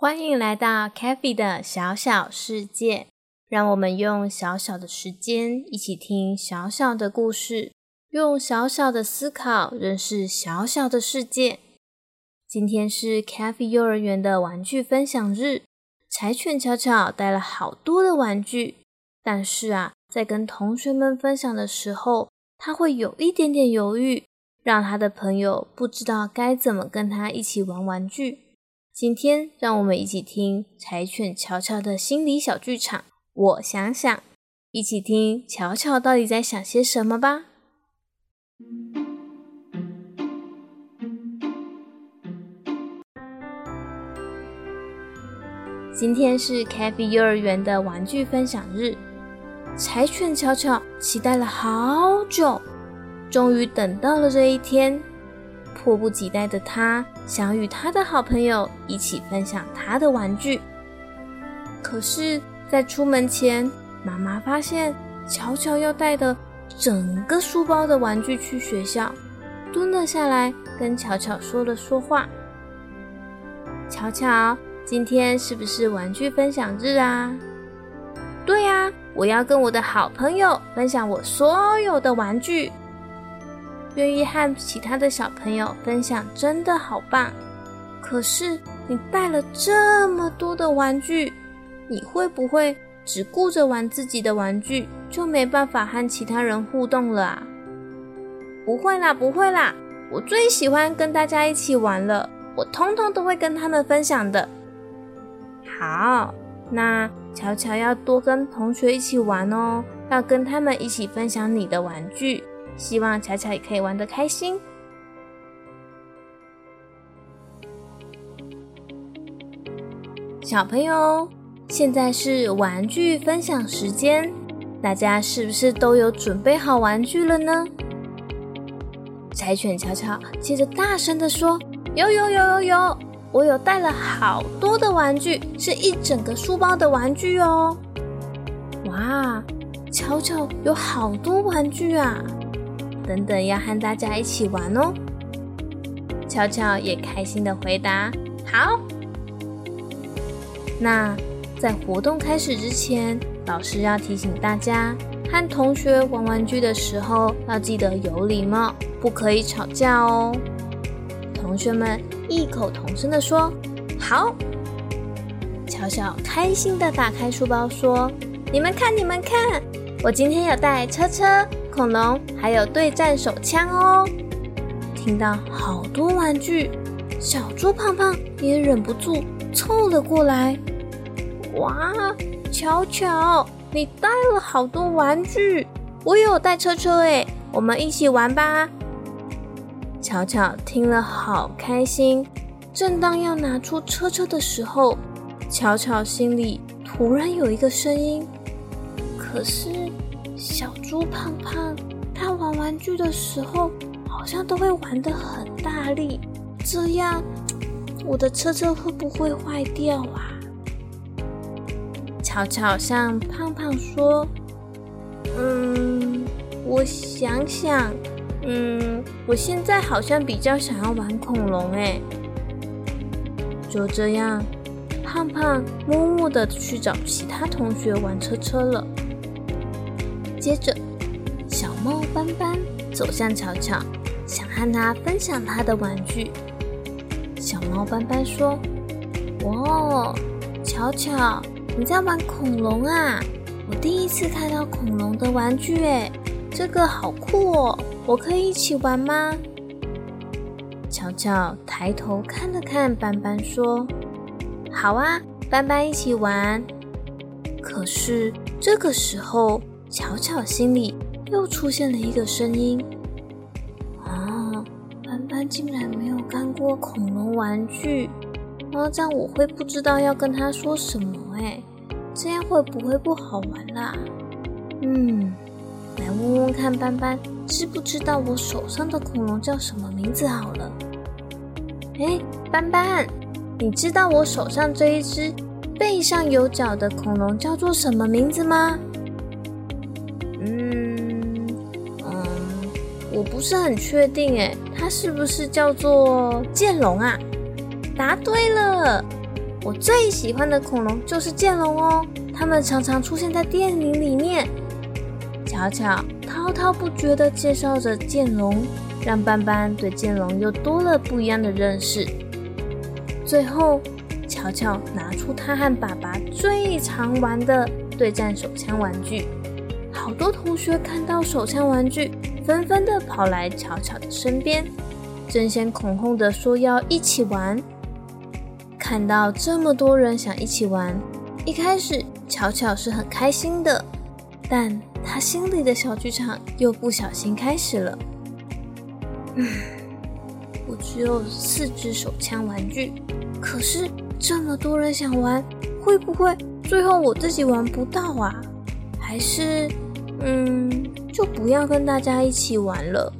欢迎来到 CaFi 的小小世界，让我们用小小的时间一起听小小的故事，用小小的思考认识小小的世界。今天是 CaFi 幼儿园的玩具分享日，柴犬巧巧带了好多的玩具，但是啊，在跟同学们分享的时候，他会有一点点犹豫，让他的朋友不知道该怎么跟他一起玩玩具。今天，让我们一起听柴犬巧巧的心理小剧场。我想想，一起听巧巧到底在想些什么吧。今天是 CaFi 幼儿园的玩具分享日，柴犬巧巧期待了好久，终于等到了这一天。迫不及待的他想与他的好朋友一起分享他的玩具，可是，在出门前，妈妈发现巧巧要带的整个书包的玩具去学校，蹲了下来跟巧巧说了说话：“巧巧，今天是不是玩具分享日啊？”“对呀，我要跟我的好朋友分享我所有的玩具。”愿意和其他的小朋友分享，真的好棒。可是你带了这么多的玩具，你会不会只顾着玩自己的玩具，就没办法和其他人互动了啊？不会啦，不会啦，我最喜欢跟大家一起玩了，我通通都会跟他们分享的。好，那巧巧要多跟同学一起玩哦，要跟他们一起分享你的玩具。希望巧巧也可以玩得开心。小朋友，现在是玩具分享时间，大家是不是都有准备好玩具了呢？柴犬巧巧接着大声的说：“有有有有有，我有带了好多的玩具，是一整个书包的玩具哦！哇，巧巧有好多玩具啊！”等等，要和大家一起玩哦！巧巧也开心的回答：“好。”那在活动开始之前，老师要提醒大家，和同学玩玩具的时候要记得有礼貌，不可以吵架哦。同学们异口同声的说：“好。”巧巧开心的打开书包说：“你们看，你们看，我今天有带车车。”恐龙还有对战手枪哦！听到好多玩具，小猪胖胖也忍不住凑了过来。哇，巧巧，你带了好多玩具，我有带车车诶，我们一起玩吧！巧巧听了好开心，正当要拿出车车的时候，巧巧心里突然有一个声音，可是。小猪胖胖，他玩玩具的时候好像都会玩得很大力，这样我的车车会不会坏掉啊？巧巧向胖胖说：“嗯，我想想，嗯，我现在好像比较想要玩恐龙诶。”就这样，胖胖默默的去找其他同学玩车车了。接着，小猫斑斑走向巧巧，想和他分享他的玩具。小猫斑斑说：“哇，巧巧，你在玩恐龙啊？我第一次看到恐龙的玩具，诶，这个好酷哦！我可以一起玩吗？”巧巧抬头看了看斑斑，说：“好啊，斑斑一起玩。可是这个时候，巧巧心里又出现了一个声音：“啊，斑斑竟然没有看过恐龙玩具，啊，这样我会不知道要跟他说什么？哎，这样会不会不好玩啦？嗯，来问问看，斑斑知不知道我手上的恐龙叫什么名字？好了，哎，斑斑，你知道我手上这一只？”背上有角的恐龙叫做什么名字吗？我不是很确定诶，它是不是叫做剑龙啊？答对了，我最喜欢的恐龙就是剑龙哦，它们常常出现在电影里面。巧巧滔滔不绝地介绍着剑龙，让斑斑对剑龙又多了不一样的认识。最后。巧巧拿出他和爸爸最常玩的对战手枪玩具，好多同学看到手枪玩具，纷纷的跑来巧巧的身边，争先恐后的说要一起玩。看到这么多人想一起玩，一开始巧巧是很开心的，但她心里的小剧场又不小心开始了。嗯，我只有四只手枪玩具，可是。这么多人想玩，会不会最后我自己玩不到啊？还是，嗯，就不要跟大家一起玩了。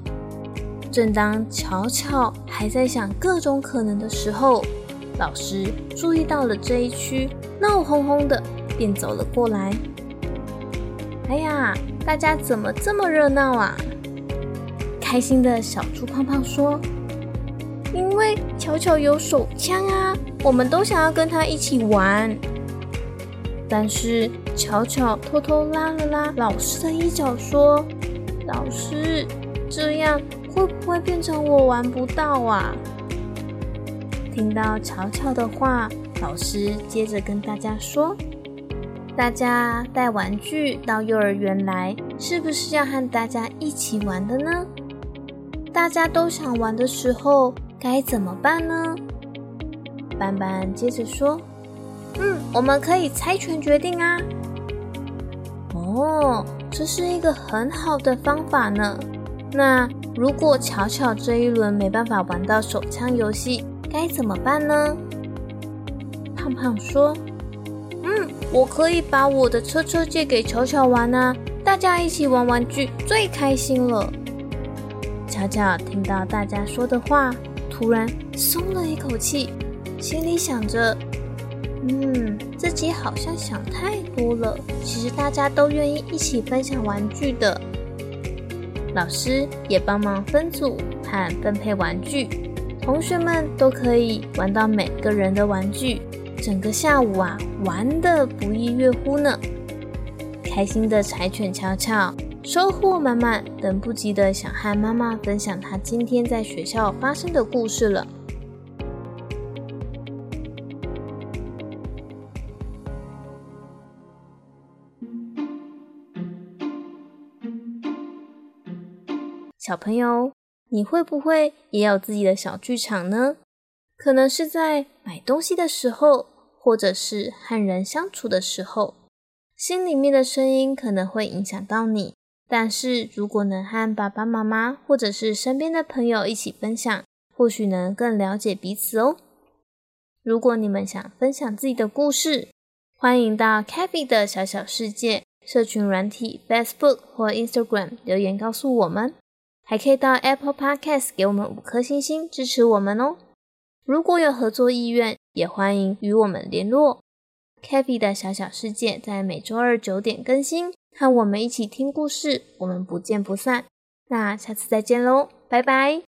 正当巧巧还在想各种可能的时候，老师注意到了这一区闹哄哄的，便走了过来。哎呀，大家怎么这么热闹啊？开心的小猪胖胖说。因为巧巧有手枪啊，我们都想要跟他一起玩。但是巧巧偷偷拉了拉老师的衣角，说：“老师，这样会不会变成我玩不到啊？”听到巧巧的话，老师接着跟大家说：“大家带玩具到幼儿园来，是不是要和大家一起玩的呢？大家都想玩的时候。”该怎么办呢？斑斑接着说：“嗯，我们可以猜拳决定啊。”哦，这是一个很好的方法呢。那如果巧巧这一轮没办法玩到手枪游戏，该怎么办呢？胖胖说：“嗯，我可以把我的车车借给巧巧玩啊，大家一起玩玩具最开心了。”巧巧听到大家说的话。突然松了一口气，心里想着：“嗯，自己好像想太多了。其实大家都愿意一起分享玩具的，老师也帮忙分组和分配玩具，同学们都可以玩到每个人的玩具。整个下午啊，玩得不亦乐乎呢！开心的柴犬巧巧。”收获满满，等不及的想和妈妈分享她今天在学校发生的故事了。小朋友，你会不会也有自己的小剧场呢？可能是在买东西的时候，或者是和人相处的时候，心里面的声音可能会影响到你。但是如果能和爸爸妈妈或者是身边的朋友一起分享，或许能更了解彼此哦。如果你们想分享自己的故事，欢迎到 CaFi 的小小世界社群软体 Facebook 或 Instagram 留言告诉我们，还可以到 Apple Podcast 给我们五颗星星支持我们哦。如果有合作意愿，也欢迎与我们联络。Kavi 的小小世界在每周二九点更新。和我们一起听故事，我们不见不散。那下次再见喽，拜拜。